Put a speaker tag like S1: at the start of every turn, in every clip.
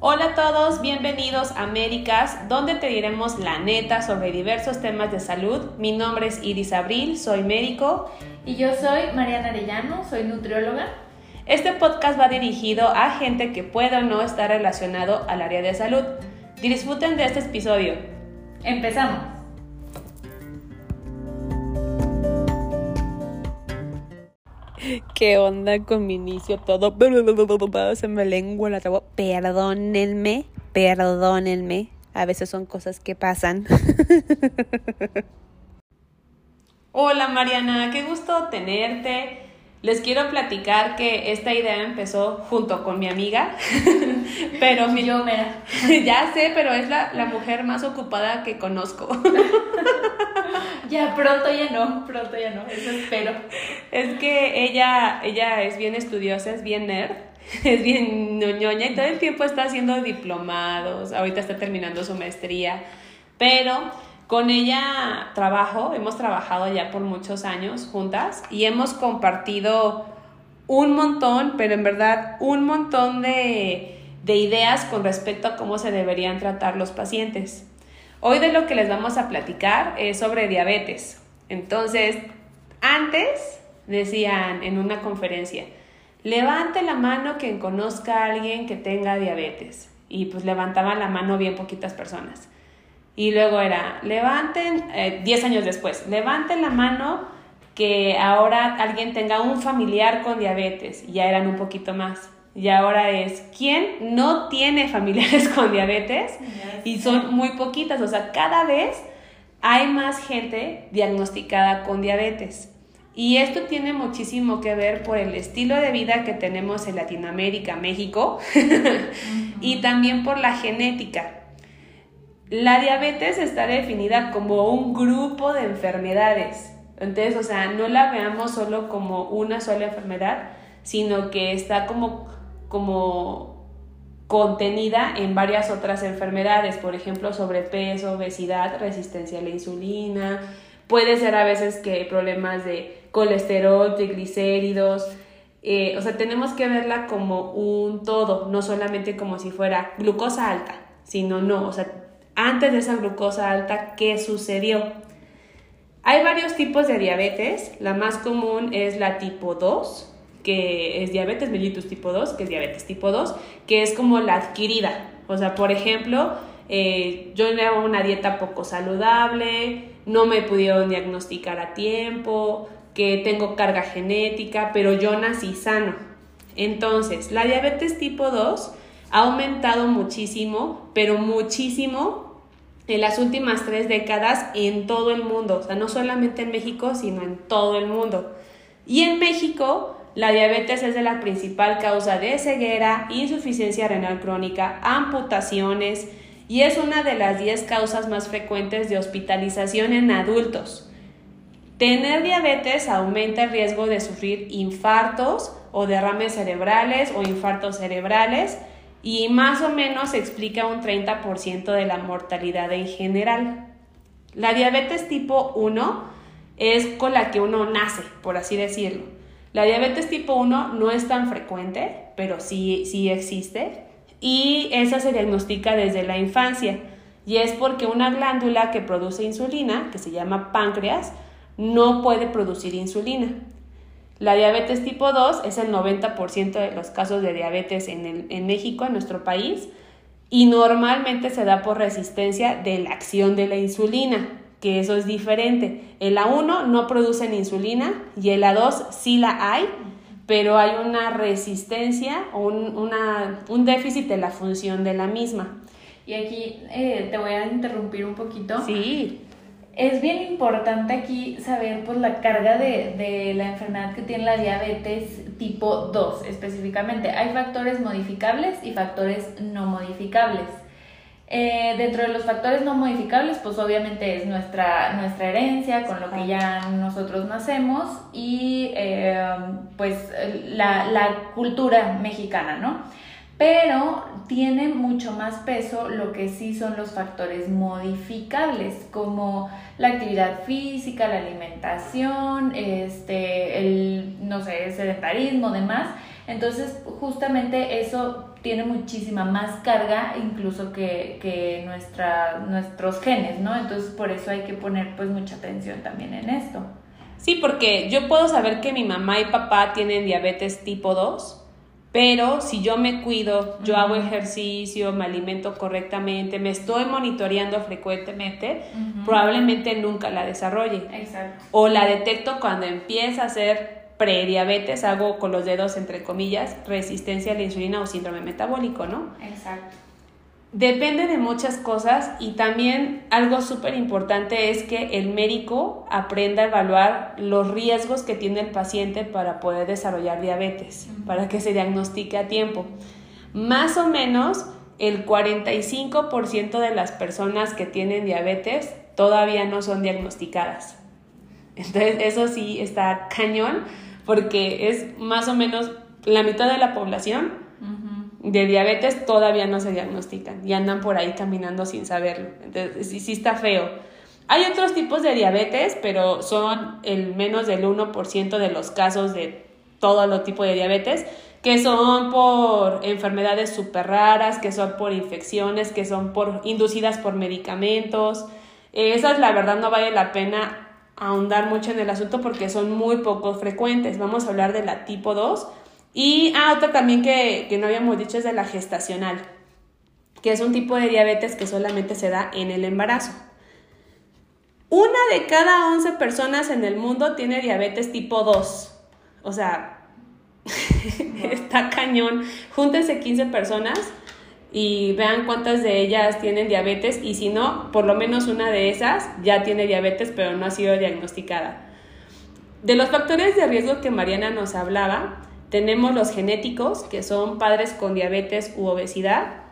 S1: Hola a todos, bienvenidos a Américas, donde te diremos la neta sobre diversos temas de salud. Mi nombre es Iris Abril, soy médico.
S2: Y yo soy Mariana Arellano, soy nutrióloga.
S1: Este podcast va dirigido a gente que pueda o no estar relacionado al área de salud. Disfruten de este episodio.
S2: Empezamos.
S1: ¿Qué onda con mi inicio? Todo se me lengua la traba. Perdónenme, perdónenme. A veces son cosas que pasan. Hola Mariana, qué gusto tenerte. Les quiero platicar que esta idea empezó junto con mi amiga, pero mi,
S2: yo mera.
S1: ya sé, pero es la, la mujer más ocupada que conozco.
S2: ya pronto ya no, pronto ya no, eso espero.
S1: Es que ella, ella es bien estudiosa, es bien nerd, es bien ñoña y todo el tiempo está haciendo diplomados, ahorita está terminando su maestría, pero con ella trabajo, hemos trabajado ya por muchos años juntas y hemos compartido un montón, pero en verdad un montón de, de ideas con respecto a cómo se deberían tratar los pacientes. Hoy de lo que les vamos a platicar es sobre diabetes. Entonces, antes decían en una conferencia, levante la mano quien conozca a alguien que tenga diabetes. Y pues levantaban la mano bien poquitas personas. Y luego era, levanten, 10 eh, años después, levanten la mano que ahora alguien tenga un familiar con diabetes. Ya eran un poquito más. Y ahora es, ¿quién no tiene familiares con diabetes? Y son muy poquitas. O sea, cada vez hay más gente diagnosticada con diabetes. Y esto tiene muchísimo que ver por el estilo de vida que tenemos en Latinoamérica, México, y también por la genética. La diabetes está definida como un grupo de enfermedades. Entonces, o sea, no la veamos solo como una sola enfermedad, sino que está como, como contenida en varias otras enfermedades, por ejemplo, sobrepeso, obesidad, resistencia a la insulina, puede ser a veces que problemas de colesterol, triglicéridos, eh, o sea, tenemos que verla como un todo, no solamente como si fuera glucosa alta, sino no, o sea, antes de esa glucosa alta, ¿qué sucedió? Hay varios tipos de diabetes. La más común es la tipo 2, que es diabetes mellitus tipo 2, que es diabetes tipo 2, que es como la adquirida. O sea, por ejemplo, eh, yo llevo una dieta poco saludable, no me pudieron diagnosticar a tiempo, que tengo carga genética, pero yo nací sano. Entonces, la diabetes tipo 2 ha aumentado muchísimo, pero muchísimo en las últimas tres décadas en todo el mundo, o sea, no solamente en México, sino en todo el mundo. Y en México, la diabetes es de la principal causa de ceguera, insuficiencia renal crónica, amputaciones y es una de las 10 causas más frecuentes de hospitalización en adultos. Tener diabetes aumenta el riesgo de sufrir infartos o derrames cerebrales o infartos cerebrales, y más o menos explica un 30% de la mortalidad en general. La diabetes tipo 1 es con la que uno nace, por así decirlo. La diabetes tipo 1 no es tan frecuente, pero sí, sí existe y esa se diagnostica desde la infancia y es porque una glándula que produce insulina, que se llama páncreas, no puede producir insulina. La diabetes tipo 2 es el 90% de los casos de diabetes en, en México, en nuestro país, y normalmente se da por resistencia de la acción de la insulina, que eso es diferente. El A1 no producen insulina y el A2 sí la hay, pero hay una resistencia o un, una, un déficit de la función de la misma.
S2: Y aquí eh, te voy a interrumpir un poquito.
S1: Sí
S2: es bien importante aquí saber pues la carga de, la enfermedad que tiene la diabetes tipo 2 específicamente. Hay factores modificables y factores no modificables. Eh, dentro de los factores no modificables, pues obviamente es nuestra, nuestra herencia, con lo que ya nosotros nacemos, y eh, pues la, la cultura mexicana, ¿no? Pero tiene mucho más peso lo que sí son los factores modificables, como la actividad física, la alimentación, este, el, no sé, sedentarismo, demás. Entonces, justamente eso tiene muchísima más carga incluso que, que nuestra, nuestros genes, ¿no? Entonces por eso hay que poner pues mucha atención también en esto.
S1: Sí, porque yo puedo saber que mi mamá y papá tienen diabetes tipo 2, pero si yo me cuido, yo hago ejercicio, me alimento correctamente, me estoy monitoreando frecuentemente, probablemente nunca la desarrolle.
S2: Exacto.
S1: O la detecto cuando empieza a ser prediabetes, hago con los dedos entre comillas, resistencia a la insulina o síndrome metabólico, ¿no?
S2: Exacto.
S1: Depende de muchas cosas y también algo súper importante es que el médico aprenda a evaluar los riesgos que tiene el paciente para poder desarrollar diabetes, para que se diagnostique a tiempo. Más o menos el 45% de las personas que tienen diabetes todavía no son diagnosticadas. Entonces eso sí está cañón porque es más o menos la mitad de la población de diabetes todavía no se diagnostican y andan por ahí caminando sin saberlo. Entonces, sí, sí está feo. Hay otros tipos de diabetes, pero son el menos del 1% de los casos de todo los tipos de diabetes, que son por enfermedades súper raras, que son por infecciones, que son por inducidas por medicamentos. Esas, la verdad, no vale la pena ahondar mucho en el asunto porque son muy poco frecuentes. Vamos a hablar de la tipo 2, y ah, otra también que, no habíamos dicho es de la gestacional, que es un tipo de diabetes que solamente se da en el embarazo. Una de cada 11 personas en el mundo tiene diabetes tipo 2. O sea, está cañón. Júntense 15 personas y vean cuántas de ellas tienen diabetes y si no, por lo menos una de esas ya tiene diabetes pero no ha sido diagnosticada. De los factores de riesgo que Mariana nos hablaba, tenemos los genéticos, que son padres con diabetes u obesidad.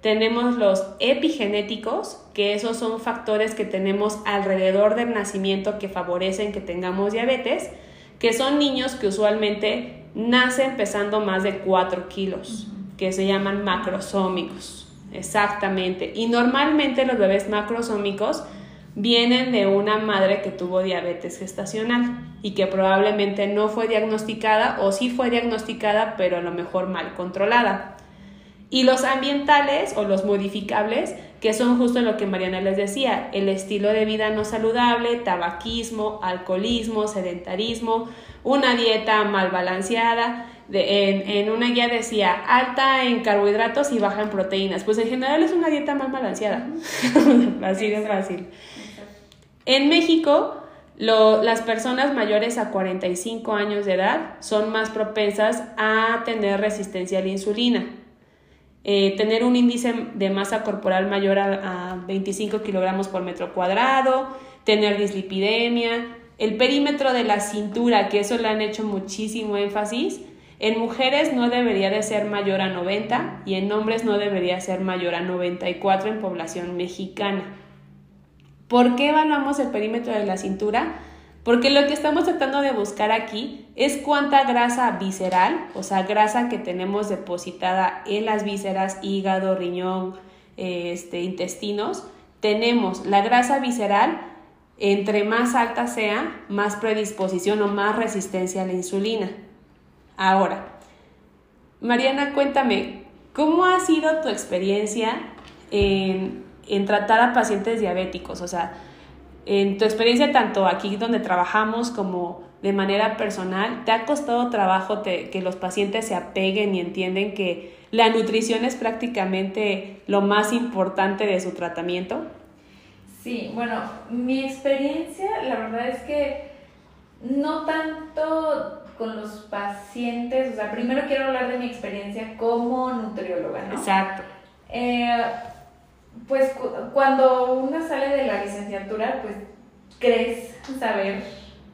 S1: Tenemos los epigenéticos, que esos son factores que tenemos alrededor del nacimiento que favorecen que tengamos diabetes, que son niños que usualmente nacen pesando más de 4 kilos, que se llaman macrosómicos. Exactamente. Y normalmente los bebés macrosómicos vienen de una madre que tuvo diabetes gestacional y que probablemente no fue diagnosticada o sí fue diagnosticada pero a lo mejor mal controlada. Y los ambientales o los modificables, que son justo lo que Mariana les decía, el estilo de vida no saludable, tabaquismo, alcoholismo, sedentarismo, una dieta mal balanceada. en, en, una guía decía alta en carbohidratos y baja en proteínas. Pues en general es una dieta mal balanceada. Así de fácil. En México, las personas mayores a 45 años de edad son más propensas a tener resistencia a la insulina. Eh, tener un índice de masa corporal mayor a, a 25 kilogramos por metro cuadrado, tener dislipidemia, el perímetro de la cintura, que eso le han hecho muchísimo énfasis, en mujeres no debería de ser mayor a 90 y en hombres no debería ser mayor a 94 en población mexicana. ¿Por qué evaluamos el perímetro de la cintura? Porque lo que estamos tratando de buscar aquí es cuánta grasa visceral, o sea, grasa que tenemos depositada en las vísceras, hígado, riñón, este, intestinos, tenemos. La grasa visceral, entre más alta sea, más predisposición o más resistencia a la insulina. Ahora, Mariana, cuéntame, ¿cómo ha sido tu experiencia en en tratar a pacientes diabéticos? O sea, en tu experiencia tanto aquí donde trabajamos como de manera personal, ¿te ha costado trabajo que los pacientes se apeguen y entienden que la nutrición es prácticamente lo más importante de su tratamiento?
S2: Sí, bueno, mi experiencia, la verdad es que no tanto con los pacientes, o sea, primero quiero hablar de mi experiencia como nutrióloga, ¿no?
S1: Exacto.
S2: Eh, pues cuando uno sale de la licenciatura, pues crees saber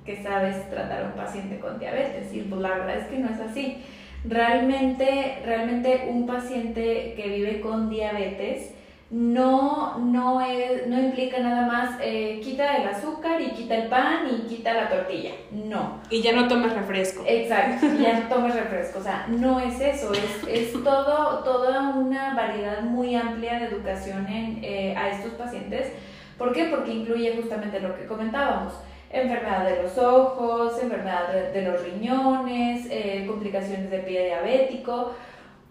S2: que sabes tratar a un paciente con diabetes y pues la verdad es que no es así. Realmente, realmente un paciente que vive con diabetes no, no, es, no implica nada más eh, quita el azúcar y quita el pan y quita la tortilla. No.
S1: Y ya no tomas refresco.
S2: Exacto, ya no tomas refresco. O sea, no es eso, es, es todo, toda una variedad muy amplia de educación en, eh, a estos pacientes. ¿Por qué? Porque incluye justamente lo que comentábamos. Enfermedad de los ojos, enfermedad de, los riñones, eh, complicaciones de pie diabético,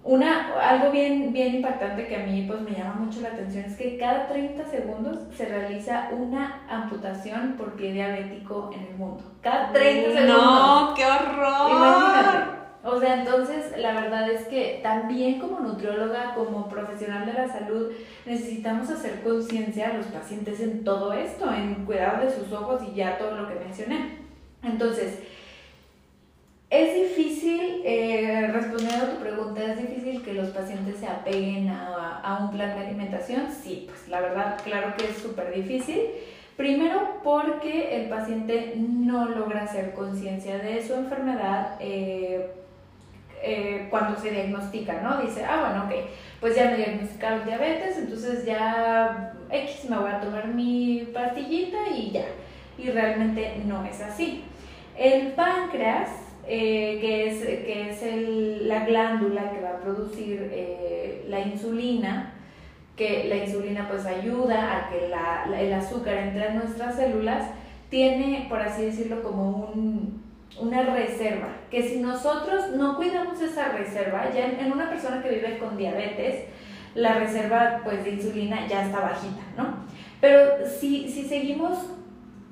S2: Una, algo bien, bien impactante que a mí pues me llama mucho la atención es que cada 30 segundos se realiza una amputación por pie diabético en el mundo. Cada 30 segundos.
S1: No, qué horror.
S2: Imagínate. O sea, entonces la verdad es que también como nutrióloga, como profesional de la salud, necesitamos hacer conciencia a los pacientes en todo esto, en cuidado de sus ojos y ya todo lo que mencioné. Entonces, es difícil, eh, respondiendo a tu pregunta, ¿es difícil que los pacientes se apeguen a, a un plan de alimentación? Sí, pues la verdad, claro que es súper difícil. Primero porque el paciente no logra hacer conciencia de su enfermedad eh, eh, cuando se diagnostica, ¿no? Dice, ah, bueno, ok, pues ya me diagnosticaron diabetes, entonces ya X me voy a tomar mi pastillita y ya. Y realmente no es así. El páncreas eh, que es, que es el, la glándula que va a producir eh, la insulina, que la insulina pues ayuda a que la, el azúcar entre en nuestras células, tiene, por así decirlo, como un, una reserva, que si nosotros no cuidamos esa reserva, ya en, en, una persona que vive con diabetes, la reserva pues de insulina ya está bajita, ¿no? Pero si, si seguimos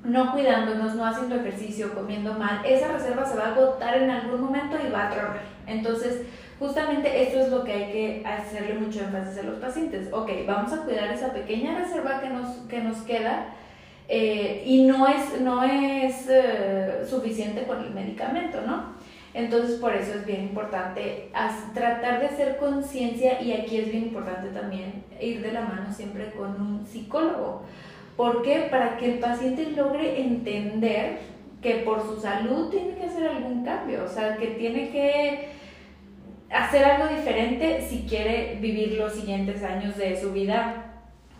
S2: no cuidándonos, no haciendo ejercicio, comiendo mal, esa reserva se va a agotar en algún momento y va a tronar. Entonces, justamente esto es lo que hay que hacerle mucho énfasis a los pacientes. Ok, vamos a cuidar esa pequeña reserva que nos, que nos queda eh, y no es, no es eh, suficiente con el medicamento, ¿no? Entonces, por eso es bien importante tratar de hacer conciencia y aquí es bien importante también ir de la mano siempre con un psicólogo ¿Por qué? Para que el paciente logre entender que por su salud tiene que hacer algún cambio, o sea, que tiene que hacer algo diferente si quiere vivir los siguientes años de su vida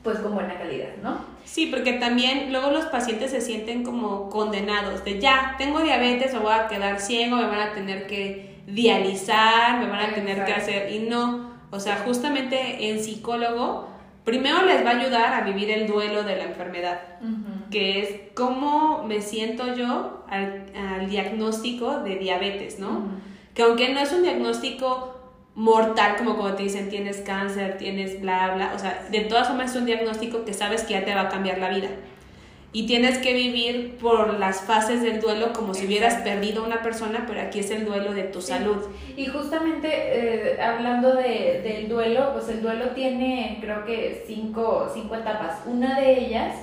S2: pues con buena calidad, ¿no?
S1: Sí, porque también luego los pacientes se sienten como condenados de ya, tengo diabetes, me voy a quedar ciego, me van a tener que dializar, me van a tener que hacer y no, o sea, justamente el psicólogo primero les va a ayudar a vivir el duelo de la enfermedad, que es cómo me siento yo al, diagnóstico de diabetes, ¿no? Que aunque no es un diagnóstico mortal, como cuando te dicen tienes cáncer, tienes bla, bla, o sea, de todas formas es un diagnóstico que sabes que ya te va a cambiar la vida y tienes que vivir por las fases del duelo como si hubieras perdido una persona, pero aquí es el duelo de tu salud.
S2: Y justamente eh, hablando de, del duelo, pues el duelo tiene creo que cinco, cinco etapas. Una de ellas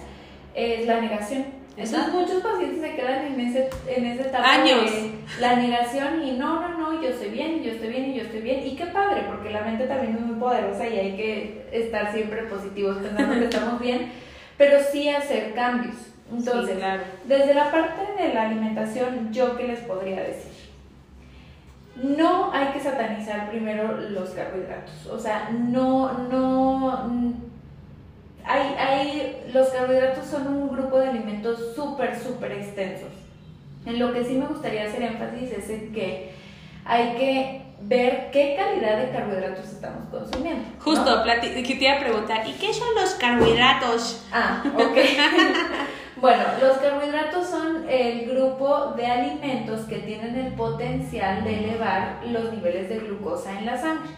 S2: es la negación. Entonces muchos pacientes se quedan en, ese, en esa etapa
S1: Años.
S2: de la negación y no, no, no, yo estoy bien, yo estoy bien y yo estoy bien. Y qué padre, porque la mente también es muy poderosa y hay que estar siempre positivos pensando que estamos bien pero sí hacer cambios. Entonces, desde la parte de la alimentación, ¿yo qué les podría decir? No hay que satanizar primero los carbohidratos. O sea, no, no. Hay, hay, los carbohidratos son un grupo de alimentos súper, súper extensos. En lo que sí me gustaría hacer énfasis es en que hay que ver qué calidad de carbohidratos estamos consumiendo.
S1: Justo, que te iba a preguntar, ¿y qué son los carbohidratos?
S2: Ah, ok. bueno, los carbohidratos son el grupo de alimentos que tienen el potencial de elevar los niveles de glucosa en la sangre.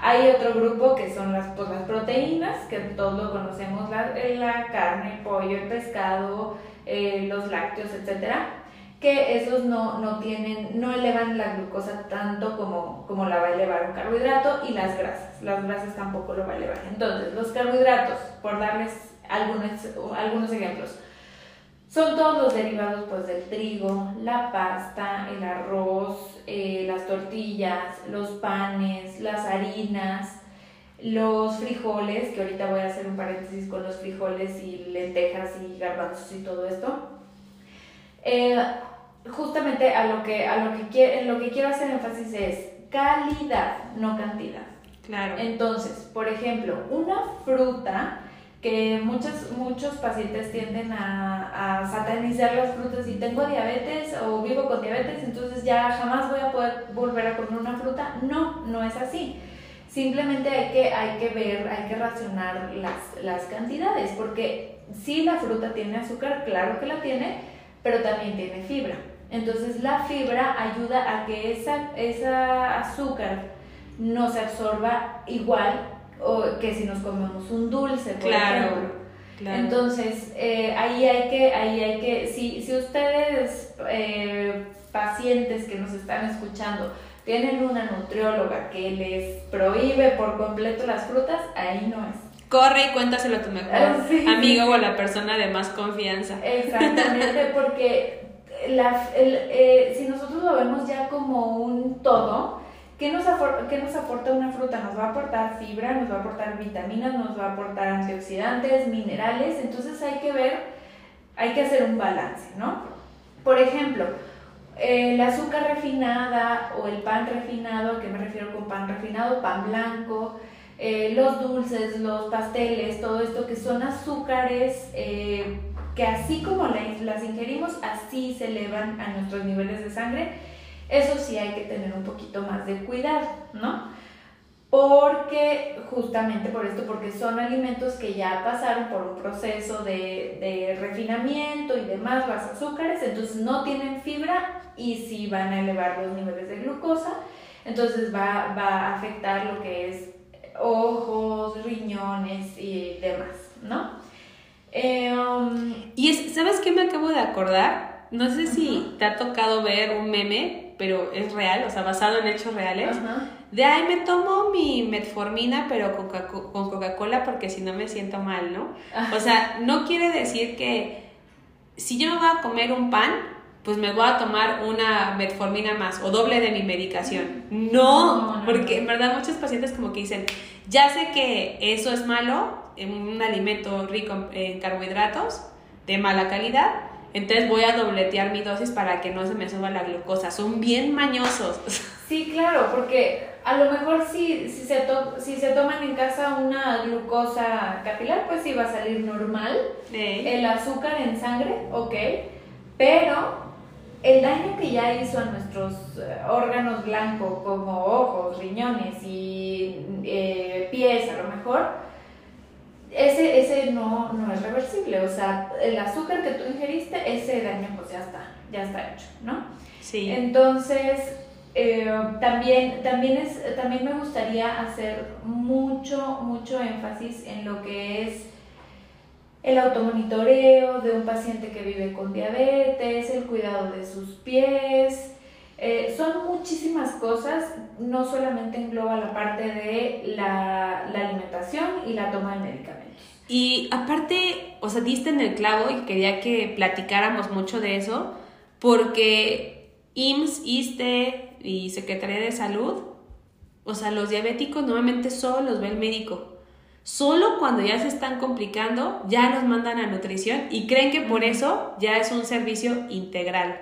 S2: Hay otro grupo que son las, pues, las proteínas, que todos lo conocemos, la, la carne, el pollo, el pescado, eh, los lácteos, etcétera que esos no, no, tienen, no elevan la glucosa tanto como, como la va a elevar un carbohidrato y las grasas. Las grasas tampoco lo va a elevar. Entonces, los carbohidratos, por darles algunos, algunos ejemplos, son todos los derivados pues, del trigo, la pasta, el arroz, eh, las tortillas, los panes, las harinas, los frijoles, que ahorita voy a hacer un paréntesis con los frijoles y lentejas y garbanzos y todo esto. Eh, justamente a lo que, a lo que, lo que quiero hacer énfasis es calidad, no cantidad.
S1: Claro.
S2: Entonces, por ejemplo, una fruta que muchos, muchos pacientes tienden a, a, satanizar las frutas y tengo diabetes o vivo con diabetes, entonces ya jamás voy a poder volver a comer una fruta. No, no es así. Simplemente hay que, hay que ver, hay que racionar las, las cantidades, porque si la fruta tiene azúcar, claro que la tiene, pero también tiene fibra. Entonces la fibra ayuda a que esa, esa azúcar no se absorba igual o que si nos comemos un dulce, por
S1: Claro,
S2: ejemplo.
S1: claro.
S2: Entonces, eh, ahí hay que, ahí hay que, si, si ustedes, eh, pacientes que nos están escuchando, tienen una nutrióloga que les prohíbe por completo las frutas, ahí no es.
S1: Corre y cuéntaselo a tu mejor
S2: Ah, sí,
S1: amigo o a la persona de más confianza.
S2: Exactamente, porque la, el, eh, si nosotros lo vemos ya como un todo, ¿qué nos, qué nos aporta una fruta? Nos va a aportar fibra, nos va a aportar vitaminas, nos va a aportar antioxidantes, minerales, entonces hay que ver, hay que hacer un balance, ¿no? Por ejemplo, el azúcar refinada o el pan refinado, ¿a qué me refiero con pan refinado? Pan blanco, eh, los dulces, los pasteles, todo esto que son azúcares eh, que así como la- las ingerimos, así se elevan a nuestros niveles de sangre. Eso sí hay que tener un poquito más de cuidado, ¿no? Porque, justamente por esto, porque son alimentos que ya pasaron por un proceso de, de refinamiento y demás, las azúcares, entonces no tienen fibra y sí van a elevar los niveles de glucosa, entonces va, va a afectar lo que es ojos, riñones y demás, ¿no? Eh, um,
S1: Y es, ¿sabes qué me acabo de acordar? No sé si te ha tocado ver un meme, pero es real, o sea, basado en hechos reales. De ay, me tomo mi metformina, pero con con Coca-Cola porque si no me siento mal, ¿no? O sea, no quiere decir que si yo me voy a comer un pan, pues me voy a tomar una metformina más o doble de mi medicación. No,
S2: No,
S1: porque en verdad muchos pacientes como que dicen, ya sé que eso es malo, un alimento rico en carbohidratos de mala calidad, entonces voy a dobletear mi dosis para que no se me suba la glucosa. Son bien mañosos.
S2: Sí, claro, porque a lo mejor si, si, se to- si se toman en casa una glucosa capilar, pues sí va a salir normal.
S1: Eh,
S2: El azúcar en sangre, ok, pero el daño que ya hizo a nuestros eh, órganos blancos como ojos, riñones y eh, pies a lo mejor, ese, ese no, no es reversible. O sea, el azúcar que tú ingeriste, ese daño pues ya está, ya está hecho, ¿no?
S1: sí.
S2: Entonces, eh, también, también, es, también me gustaría hacer mucho, mucho énfasis en lo que es el automonitoreo de un paciente que vive con diabetes, el cuidado de sus pies. eh, son muchísimas cosas, no solamente engloba la parte de la, alimentación y la toma de medicamentos.
S1: Y aparte, o sea, diste en el clavo y quería que platicáramos mucho de eso, porque IMSS, ISTE y Secretaría de Salud, o sea, los diabéticos normalmente solo los ve el médico. Solo cuando ya se están complicando, ya los mandan a nutrición y creen que por eso ya es un servicio integral.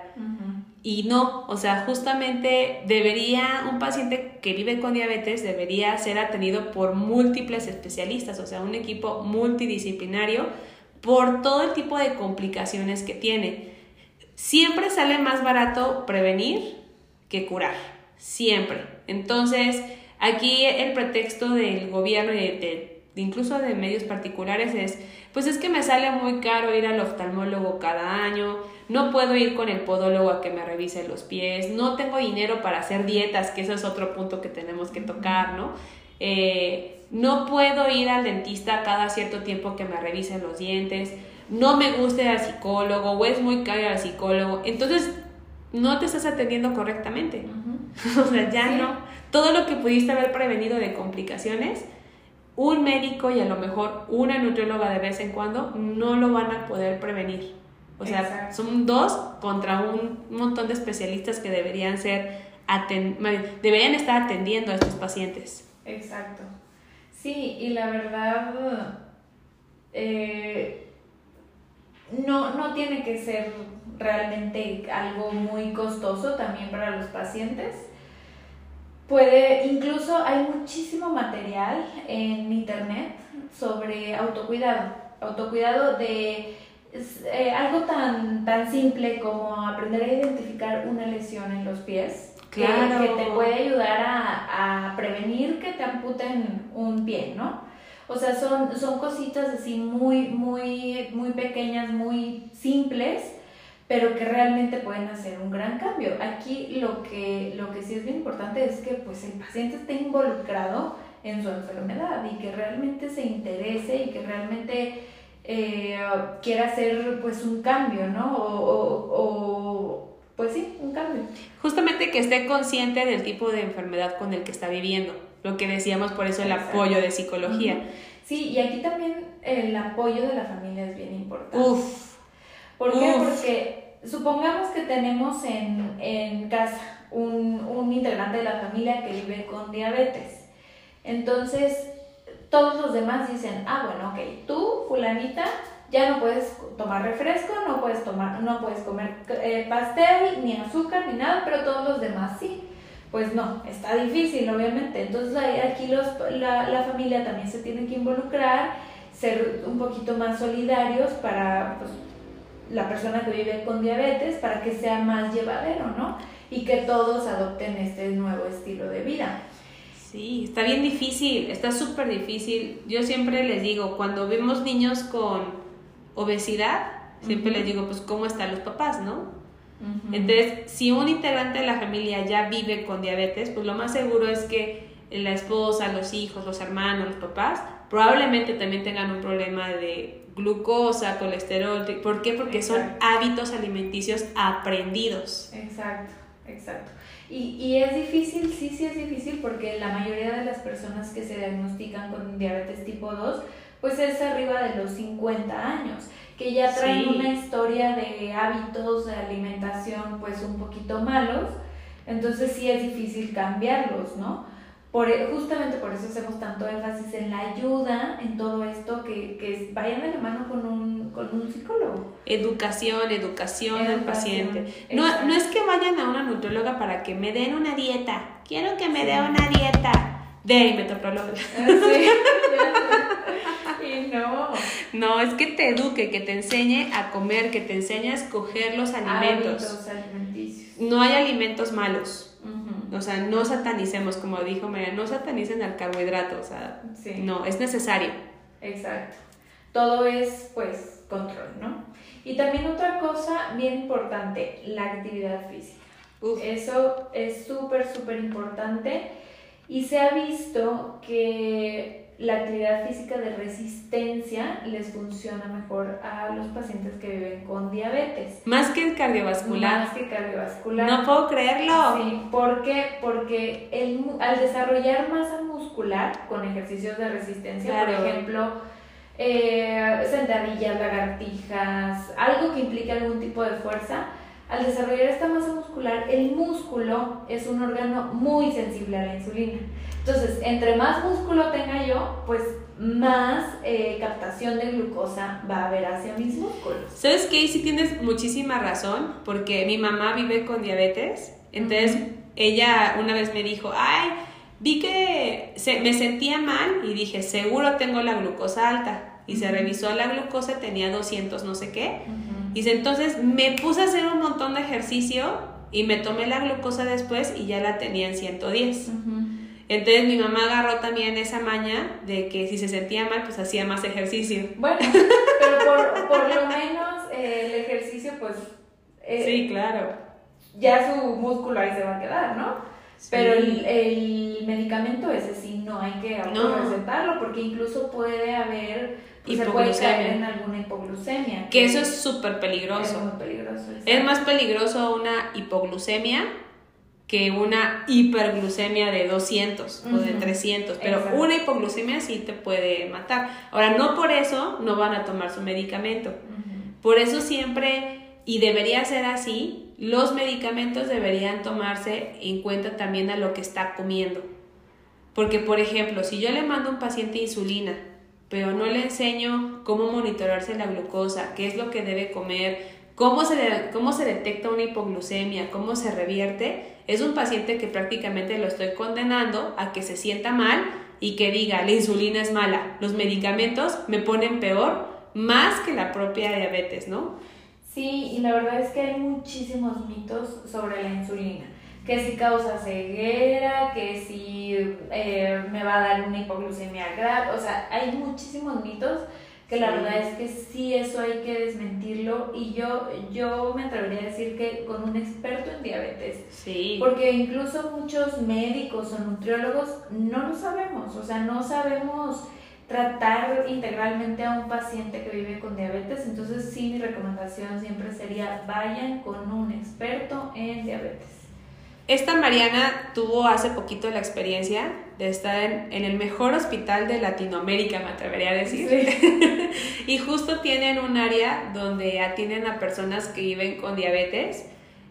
S1: Y no, o sea, justamente debería, un paciente que vive con diabetes debería ser atendido por múltiples especialistas, o sea, un equipo multidisciplinario por todo el tipo de complicaciones que tiene. Siempre sale más barato prevenir que curar, siempre. Entonces, aquí el pretexto del gobierno y de, de- incluso de medios particulares es, pues es que me sale muy caro ir al oftalmólogo cada año, no puedo ir con el podólogo a que me revise los pies, no tengo dinero para hacer dietas, que eso es otro punto que tenemos que tocar, ¿no? Eh, no puedo ir al dentista cada cierto tiempo que me revisen los dientes, no me gusta ir al psicólogo o es muy caro ir al psicólogo, entonces no te estás atendiendo correctamente. O sea, ya
S2: Sí.
S1: no. Todo lo que pudiste haber prevenido de complicaciones, un médico y a lo mejor una nutrióloga de vez en cuando no lo van a poder prevenir. O sea,
S2: Exacto.
S1: son dos contra un montón de especialistas que deberían ser deberían estar atendiendo a estos pacientes.
S2: Exacto. Sí, y la verdad, eh, no, no tiene que ser realmente algo muy costoso también para los pacientes. Puede, incluso hay muchísimo material en internet sobre autocuidado. Autocuidado de eh, algo tan, tan simple como aprender a identificar una lesión en los pies. que-
S1: Claro.
S2: Que, te puede ayudar a, a prevenir que te amputen un pie, ¿no? O sea, son, son cositas así muy, muy, muy pequeñas, muy simples, pero que realmente pueden hacer un gran cambio. Aquí lo que, lo que sí es bien importante es que pues, el paciente esté involucrado en su enfermedad y que realmente se interese y que realmente eh, quiera hacer pues un cambio, ¿no? O, pues sí, un cambio.
S1: Justamente que esté consciente del tipo de enfermedad con el que está viviendo, lo que decíamos por eso el apoyo de psicología.
S2: Sí, y aquí también el apoyo de la familia es bien importante. Uf. ¿Por qué? Porque supongamos que tenemos en, en casa un, un integrante de la familia que vive con diabetes entonces, todos los demás dicen, ah, bueno, ok, tú, fulanita, ya no puedes tomar refresco, no puedes, tomar, no puedes comer eh, pastel, ni azúcar, ni nada, pero todos los demás sí. Pues no, está difícil, obviamente. Entonces aquí los, la, la familia también se tiene que involucrar, ser un poquito más solidarios para pues, la persona que vive con diabetes, para que sea más llevadero, ¿no? Y que todos adopten este nuevo estilo de vida.
S1: Sí, está bien difícil, está súper difícil. Yo siempre les digo, cuando vemos niños con obesidad, siempre les digo, pues, ¿cómo están los papás, no? Entonces, si un integrante de la familia ya vive con diabetes, pues lo más seguro es que la esposa, los hijos, los hermanos, los papás, probablemente también tengan un problema de glucosa, colesterol. ¿Por qué? Porque son hábitos alimenticios aprendidos.
S2: Exacto, exacto. Y, y, es difícil, sí, sí es difícil porque la mayoría de las personas que se diagnostican con diabetes tipo 2, pues es arriba de los 50 años, que ya traen una historia de hábitos de alimentación pues un poquito malos, entonces sí es difícil cambiarlos, ¿no? Por, e, justamente por eso hacemos tanto énfasis en la ayuda, en todo esto, que, que vayan de la mano con un, con un psicólogo.
S1: Educación, educación, al paciente. No, no es que vayan a una nutróloga para que me den una dieta. Quiero que me dé una dieta de metroprólogo. Sí,
S2: y no.
S1: No, es que te eduque, que te enseñe a comer, que te enseñe a escoger los alimentos.
S2: Hábitos alimenticios.
S1: No hay alimentos malos o sea, no satanicemos, como dijo María, no satanicen al carbohidrato, o sea, no, es necesario.
S2: Exacto. Todo es, pues, control, ¿no? Y también otra cosa bien importante, la actividad física. Eso es súper, súper importante y se ha visto que la actividad física de resistencia les funciona mejor a los pacientes que viven con diabetes.
S1: Más que el cardiovascular.
S2: Más que cardiovascular.
S1: No puedo creerlo.
S2: Sí, ¿por qué? Porque el, al desarrollar masa muscular con ejercicios de resistencia, por ejemplo, eh, sentadillas, lagartijas, algo que implique algún tipo de fuerza, al desarrollar esta masa muscular, el músculo es un órgano muy sensible a la insulina. Entonces, entre más músculo tenga yo, pues más eh, captación de glucosa va a haber hacia mis músculos.
S1: ¿Sabes qué? Sí tienes muchísima razón, porque mi mamá vive con diabetes, entonces ella una vez me dijo, ay, vi que se, me sentía mal y dije, seguro tengo la glucosa alta. Y se revisó la glucosa, tenía 200 no sé qué. Y Dice, entonces me puse a hacer un montón de ejercicio y me tomé la glucosa después y ya la tenía en 110. Entonces mi mamá agarró también esa maña de que si se sentía mal, pues hacía más ejercicio.
S2: Bueno, pero por, por lo menos eh, el ejercicio, pues...
S1: Eh, sí, claro.
S2: Ya su músculo ahí se va a quedar, ¿no? Pero el, el, medicamento ese sí no hay que recetarlo porque incluso puede haber pues, se puede caer en alguna hipoglucemia.
S1: Que, eso es súper peligroso.
S2: Es muy peligroso.
S1: Es más peligroso una hipoglucemia que una hiperglucemia de 200 o de 300, pero una hipoglucemia sí te puede matar. Ahora, no por eso no van a tomar su medicamento. Por eso siempre, y debería ser así, los medicamentos deberían tomarse en cuenta también a lo que está comiendo. Porque, por ejemplo, si yo le mando a un paciente insulina, pero no le enseño cómo monitorarse la glucosa, qué es lo que debe comer, cómo se, cómo se detecta una hipoglucemia, cómo se revierte, es un paciente que prácticamente lo estoy condenando a que se sienta mal y que diga, la insulina es mala, los medicamentos me ponen peor, más que la propia diabetes, ¿no?
S2: Sí, y la verdad es que hay muchísimos mitos sobre la insulina. Que si causa ceguera, que si eh, me va a dar una hipoglucemia grave, o sea, hay muchísimos mitos que la verdad es que sí, eso hay que desmentirlo y yo, yo me atrevería a decir que con un experto en diabetes.
S1: Sí.
S2: Porque incluso muchos médicos o nutriólogos no lo sabemos, o sea, no sabemos tratar integralmente a un paciente que vive con diabetes, entonces sí mi recomendación siempre sería vayan con un experto en diabetes.
S1: Esta Mariana tuvo hace poquito la experiencia de estar en, en el mejor hospital de Latinoamérica, me atrevería a decir.
S2: Sí.
S1: y justo tienen un área donde atienden a personas que viven con diabetes.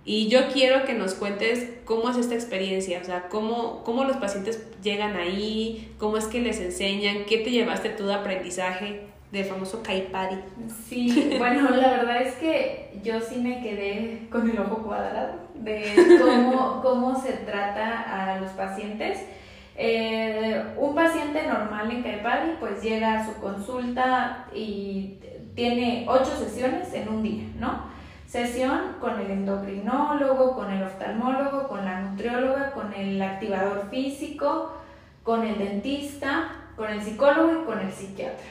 S1: Y yo quiero que nos cuentes cómo es esta experiencia, o sea, cómo, cómo los pacientes llegan ahí, cómo es que les enseñan, qué te llevaste tú de aprendizaje del famoso Caipari.
S2: Sí, bueno, la verdad es que yo sí me quedé con el ojo cuadrado de cómo, cómo se trata a los pacientes. Eh, un paciente normal en Caipari pues llega a su consulta y tiene ocho sesiones en un día, ¿no? Sesión con el endocrinólogo, con el oftalmólogo, con la nutrióloga, con el activador físico, con el dentista, con el psicólogo y con el psiquiatra.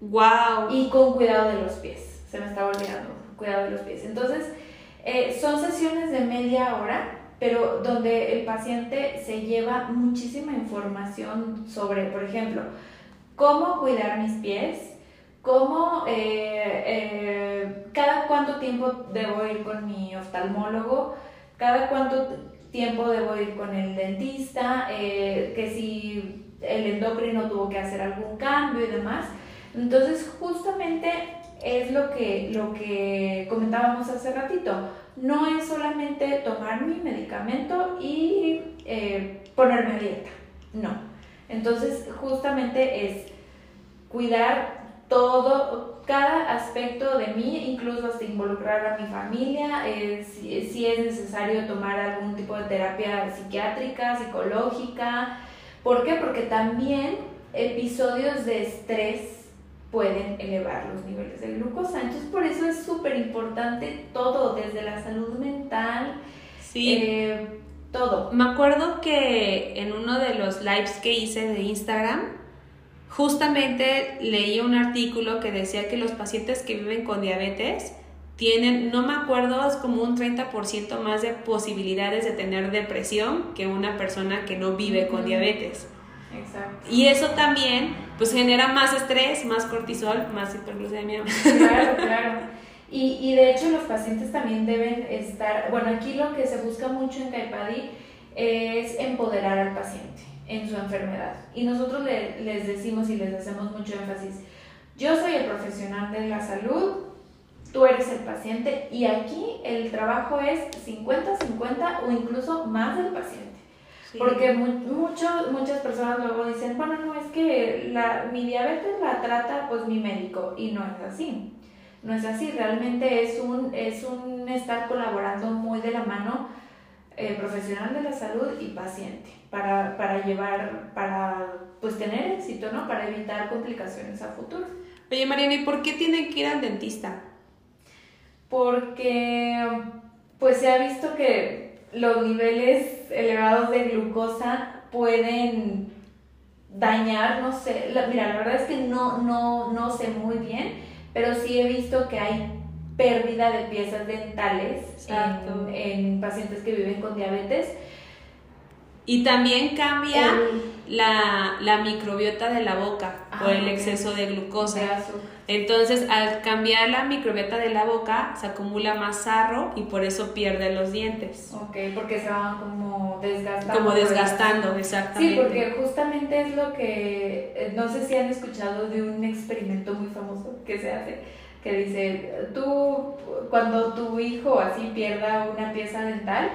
S1: ¡Wow!
S2: Y con cuidado de los pies. Se me estaba olvidando, cuidado de los pies. Entonces, eh, son sesiones de media hora, pero donde el paciente se lleva muchísima información sobre, por ejemplo, cómo cuidar mis pies, cómo, eh, eh, cada cuánto tiempo debo ir con mi oftalmólogo, cada cuánto tiempo debo ir con el dentista, que si el endocrino tuvo que hacer algún cambio y demás. Entonces, justamente es lo que, lo que comentábamos hace ratito. No es solamente tomar mi medicamento y eh, ponerme a dieta. No. Entonces, justamente es cuidar todo, cada aspecto de mí, incluso hasta involucrar a mi familia, si, si, es necesario tomar algún tipo de terapia psiquiátrica, psicológica. ¿Por qué? Porque también episodios de estrés pueden elevar los niveles de glucosa. Entonces, por eso es súper importante todo, desde la salud mental,
S1: sí.
S2: Eh, todo.
S1: Me acuerdo que en uno de los lives que hice de Instagram, justamente leí un artículo que decía que los pacientes que viven con diabetes tienen, no me acuerdo, es como un 30% más de posibilidades de tener depresión que una persona que no vive con diabetes.
S2: Exacto.
S1: Y eso también pues genera más estrés, más cortisol, más hiperglucemia.
S2: Claro, claro. Y, y, de hecho los pacientes también deben estar, bueno, aquí lo que se busca mucho en Caipadi es empoderar al paciente en su enfermedad. Y nosotros le, les decimos y les hacemos mucho énfasis, yo soy el profesional de la salud, tú eres el paciente y aquí el trabajo es 50-50 o incluso más del paciente. Sí. Porque mu mucho, muchas personas luego dicen, bueno, no, es que la, mi diabetes la trata pues mi médico y no es así. No es así, realmente es un, es un estar colaborando muy de la mano eh, profesional de la salud y paciente para, para llevar, para pues tener éxito, ¿no? Para evitar complicaciones a futuro.
S1: Oye, Mariana, ¿y por qué tienen que ir al dentista?
S2: Porque pues se ha visto que los niveles elevados de glucosa pueden dañar, no sé, la, mira, la verdad es que no, no, no sé muy bien, pero sí he visto que hay pérdida de piezas dentales en, en, pacientes que viven con diabetes.
S1: Y también cambia el, la, la, microbiota de la boca ah, por el exceso de glucosa.
S2: De
S1: Entonces, al cambiar la microbiota de la boca, se acumula más sarro y por eso pierde los dientes.
S2: Ok, porque se van como desgastando.
S1: Como desgastando, exactamente.
S2: Sí, porque justamente es lo que, eh, no sé si han escuchado de un experimento muy famoso que se hace, que dice, tú, cuando tu hijo así pierda una pieza dental,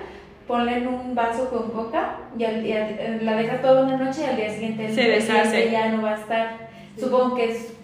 S2: ponle en un vaso con coca y, al, y al, la deja toda una noche y al día siguiente
S1: se deshace.
S2: ya no va a estar. Supongo que es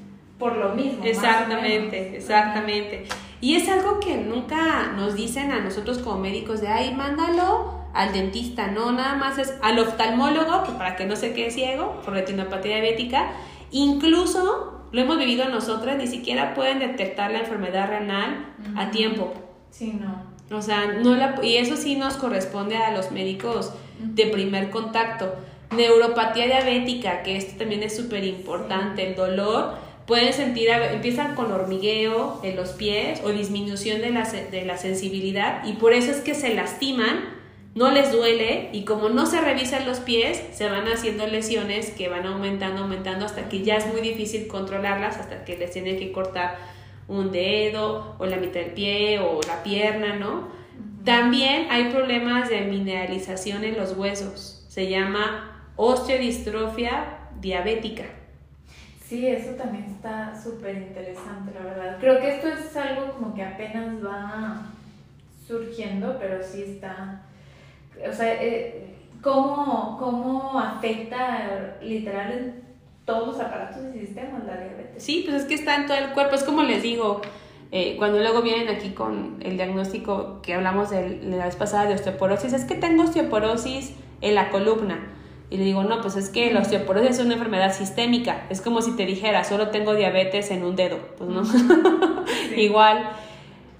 S2: por lo mismo.
S1: Exactamente, exactamente. Y es algo que nunca nos dicen a nosotros como médicos de, ay, mándalo al dentista, no, nada más es al oftalmólogo, que para que no se quede ciego por retinopatía diabética, incluso lo hemos vivido nosotras, ni siquiera pueden detectar la enfermedad renal uh -huh. a tiempo.
S2: Sí, no.
S1: O sea, no la, y eso sí nos corresponde a los médicos de primer contacto. Neuropatía diabética, que esto también es súper importante, el dolor, pueden sentir, empiezan con hormigueo en los pies o disminución de la, de la sensibilidad y por eso es que se lastiman, no les duele y como no se revisan los pies, se van haciendo lesiones que van aumentando, aumentando hasta que ya es muy difícil controlarlas, hasta que les tienen que cortar un dedo o la mitad del pie o la pierna, ¿no? También hay problemas de mineralización en los huesos, se llama osteodistrofia diabética
S2: Sí, eso también está súper interesante, la verdad. Creo que esto es algo como que apenas va surgiendo, pero sí está... O sea, eh, ¿cómo, ¿cómo afecta literal en todos los aparatos y sistemas la diabetes?
S1: Sí, pues es que está en todo el cuerpo. Es como les digo, eh, cuando luego vienen aquí con el diagnóstico que hablamos de la vez pasada de osteoporosis, es que tengo osteoporosis en la columna y le digo, no, pues es que la osteoporosis es una enfermedad sistémica. Es como si te dijera, solo tengo diabetes en un dedo. Pues no. Igual.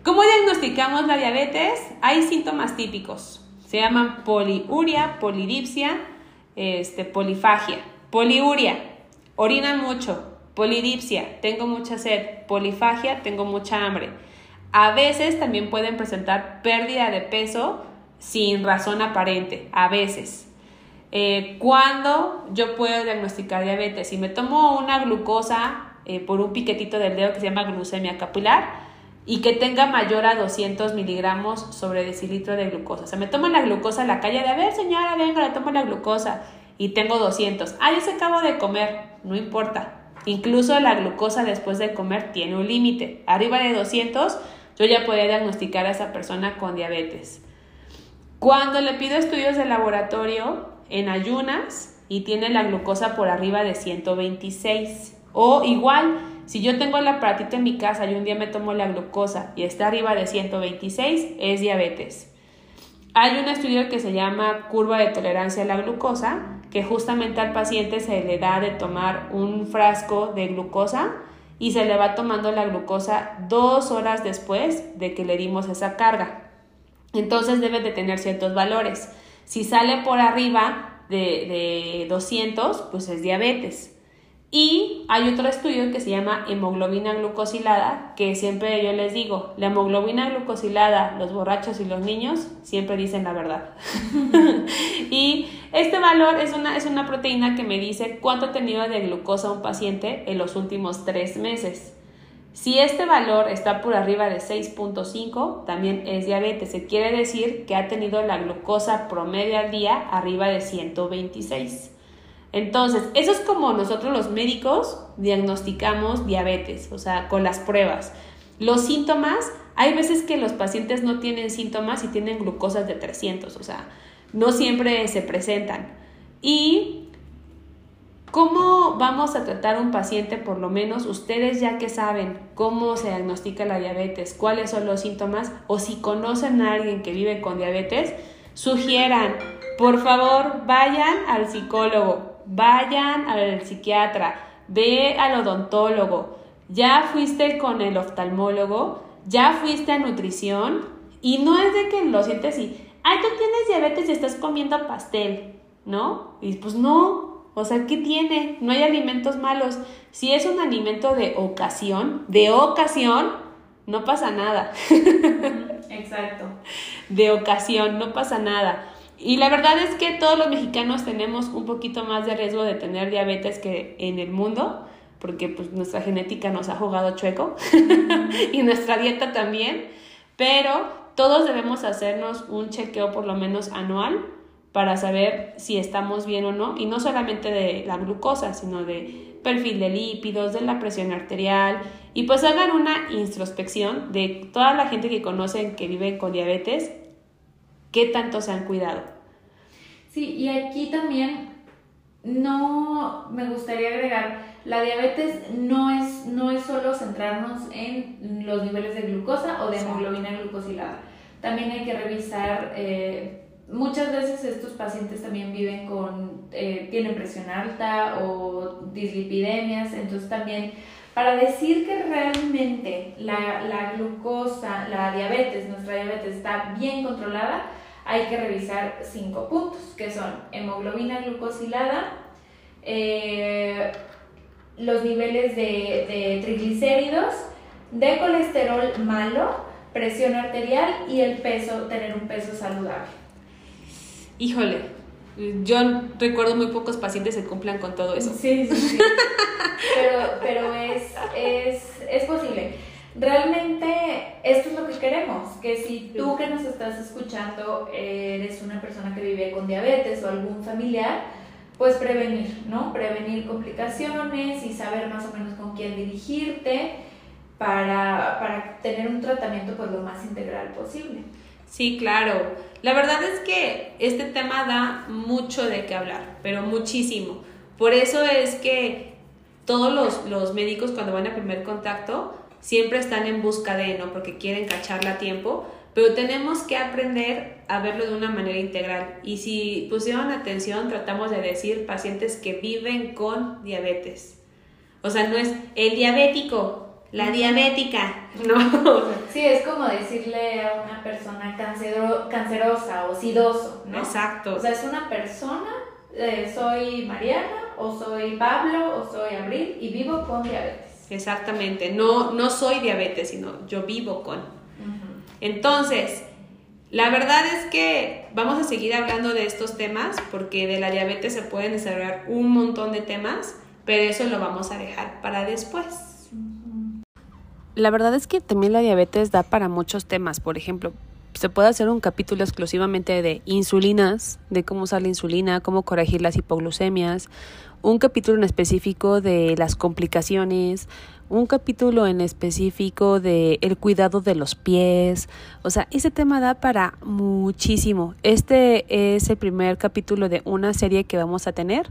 S1: ¿Cómo diagnosticamos la diabetes? Hay síntomas típicos. Se llaman poliuria, polidipsia, este, polifagia. Poliuria, orina mucho. Polidipsia, tengo mucha sed. Polifagia, tengo mucha hambre. A veces también pueden presentar pérdida de peso sin razón aparente. A veces. Eh, ¿Cuándo yo puedo diagnosticar diabetes? Si me tomo una glucosa eh, por un piquetito del dedo que se llama glucemia capilar y que tenga mayor a 200 miligramos sobre decilitro de glucosa. O sea, me tomo la glucosa en la calle de, a ver señora, venga, le tomo la glucosa y tengo 200. Ah, ya se acabo de comer, no importa. Incluso la glucosa después de comer tiene un límite. Arriba de 200 yo ya puedo diagnosticar a esa persona con diabetes. Cuando le pido estudios de laboratorio, en ayunas y tiene la glucosa por arriba de 126. O igual, si yo tengo el aparatito en mi casa y un día me tomo la glucosa y está arriba de 126, es diabetes. Hay un estudio que se llama curva de tolerancia a la glucosa, que justamente al paciente se le da de tomar un frasco de glucosa y se le va tomando la glucosa dos horas después de que le dimos esa carga. Entonces debe de tener ciertos valores. Si sale por arriba de, de 200, pues es diabetes. Y hay otro estudio que se llama hemoglobina glucosilada, que siempre yo les digo, la hemoglobina glucosilada, los borrachos y los niños siempre dicen la verdad. y este valor es una, es una proteína que me dice cuánto ha tenido de glucosa un paciente en los últimos tres meses. Si este valor está por arriba de 6.5, también es diabetes. Se quiere decir que ha tenido la glucosa promedio al día arriba de 126. Entonces, eso es como nosotros los médicos diagnosticamos diabetes, o sea, con las pruebas. Los síntomas, hay veces que los pacientes no tienen síntomas y tienen glucosas de 300, o sea, no siempre se presentan. Y ¿Cómo vamos a tratar un paciente? Por lo menos ustedes ya que saben cómo se diagnostica la diabetes, cuáles son los síntomas o si conocen a alguien que vive con diabetes, sugieran, por favor, vayan al psicólogo, vayan al psiquiatra, ve al odontólogo, ya fuiste con el oftalmólogo, ya fuiste a nutrición y no es de que lo sientes así, ay, tú tienes diabetes y estás comiendo pastel, ¿no? Y pues no, o sea, ¿qué tiene? No hay alimentos malos. Si es un alimento de ocasión, de ocasión, no pasa nada.
S2: Exacto.
S1: De ocasión, no pasa nada. Y la verdad es que todos los mexicanos tenemos un poquito más de riesgo de tener diabetes que en el mundo, porque pues nuestra genética nos ha jugado chueco y nuestra dieta también, pero todos debemos hacernos un chequeo por lo menos anual para saber si estamos bien o no, y no solamente de la glucosa, sino de perfil de lípidos, de la presión arterial, y pues hagan una introspección de toda la gente que conocen que vive con diabetes, qué tanto se han cuidado.
S2: Sí, y aquí también no me gustaría agregar, la diabetes no es, no es solo centrarnos en los niveles de glucosa o de hemoglobina glucosilada. También hay que revisar eh, muchas veces estos pacientes también viven con, eh, tienen presión alta o dislipidemias, entonces también para decir que realmente la, la, glucosa, la diabetes, nuestra diabetes está bien controlada, hay que revisar cinco puntos, que son hemoglobina glucosilada, eh, los niveles de, de triglicéridos, de colesterol malo, presión arterial y el peso, tener un peso saludable.
S1: Híjole, yo recuerdo muy pocos pacientes que cumplan con todo eso.
S2: Sí, sí, sí. pero pero es, es, es posible. Realmente esto es lo que queremos, que si tú que nos estás escuchando eres una persona que vive con diabetes o algún familiar, pues prevenir, ¿no? Prevenir complicaciones y saber más o menos con quién dirigirte para, para tener un tratamiento pues lo más integral posible.
S1: Sí, claro. La verdad es que este tema da mucho de qué hablar, pero muchísimo. Por eso es que todos los, los médicos cuando van a primer contacto siempre están en busca de, ¿no? Porque quieren cacharla a tiempo, pero tenemos que aprender a verlo de una manera integral. Y si pusieron atención, tratamos de decir pacientes que viven con diabetes. O sea, no es el diabético, la diabética, no.
S2: Sí, es como decirle a una persona cancero, cancerosa o sidoso, ¿no?
S1: Exacto.
S2: O sea, es una persona, eh, soy Mariana, o soy Pablo, o soy Abril, y vivo con diabetes.
S1: Exactamente, no, no soy diabetes, sino yo vivo con. Entonces, la verdad es que vamos a seguir hablando de estos temas porque de la diabetes se pueden desarrollar un montón de temas, pero eso lo vamos a dejar para después. La verdad es que también la diabetes da para muchos temas, por ejemplo, se puede hacer un capítulo exclusivamente de insulinas, de cómo usar la insulina, cómo corregir las hipoglucemias, un capítulo en específico de las complicaciones, un capítulo en específico de el cuidado de los pies. O sea, ese tema da para muchísimo. Este es el primer capítulo de una serie que vamos a tener.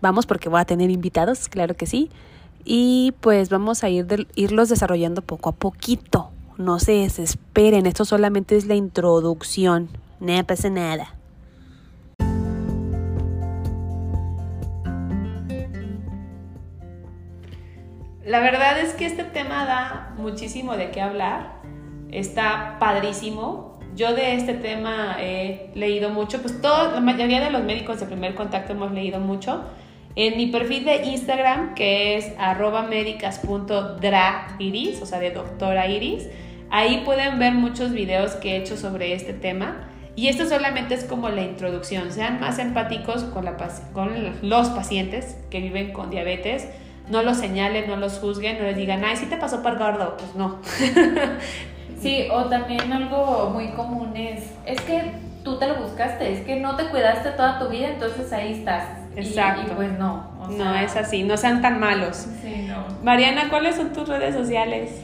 S1: Vamos porque voy a tener invitados, claro que sí. Y pues vamos a ir irlos desarrollando poco a poquito. No se desesperen, esto solamente es la introducción. No pasa nada. La verdad es que este tema da muchísimo de qué hablar. Está padrísimo. Yo de este tema he leído mucho, pues todo, la mayoría de los médicos de primer contacto hemos leído mucho. En mi perfil de Instagram, que es arroba o sea, de doctora iris, ahí pueden ver muchos videos que he hecho sobre este tema. Y esto solamente es como la introducción. Sean más empáticos con, la, con los pacientes que viven con diabetes no los señalen, no los juzguen, no les digan, ay, sí te pasó por gordo, pues no.
S2: sí, o también algo muy común es, es que tú te lo buscaste, es que no te cuidaste toda tu vida, entonces ahí estás.
S1: Exacto.
S2: Y, pues no.
S1: no es así, no sean tan malos.
S2: Sí, no.
S1: Mariana, ¿cuáles son tus redes sociales?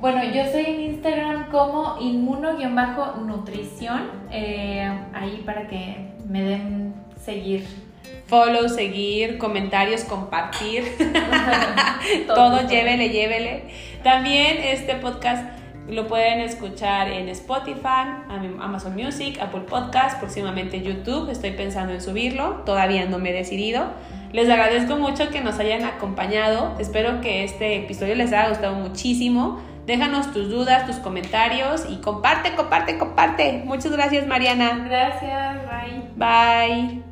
S2: Bueno, yo estoy en Instagram como inmuno-nutrición, eh, ahí para que me den seguir
S1: follow, seguir, comentarios, compartir. Todo, llévele, llévele. También este podcast lo pueden escuchar en Spotify, Amazon Music, Apple Podcast, próximamente YouTube. Estoy pensando en subirlo, todavía no me he decidido. Les agradezco mucho que nos hayan acompañado. Espero que este episodio les haya gustado muchísimo. Déjanos tus dudas, tus comentarios y comparte, comparte, comparte. Muchas gracias, Mariana.
S2: Gracias, bye.
S1: Bye.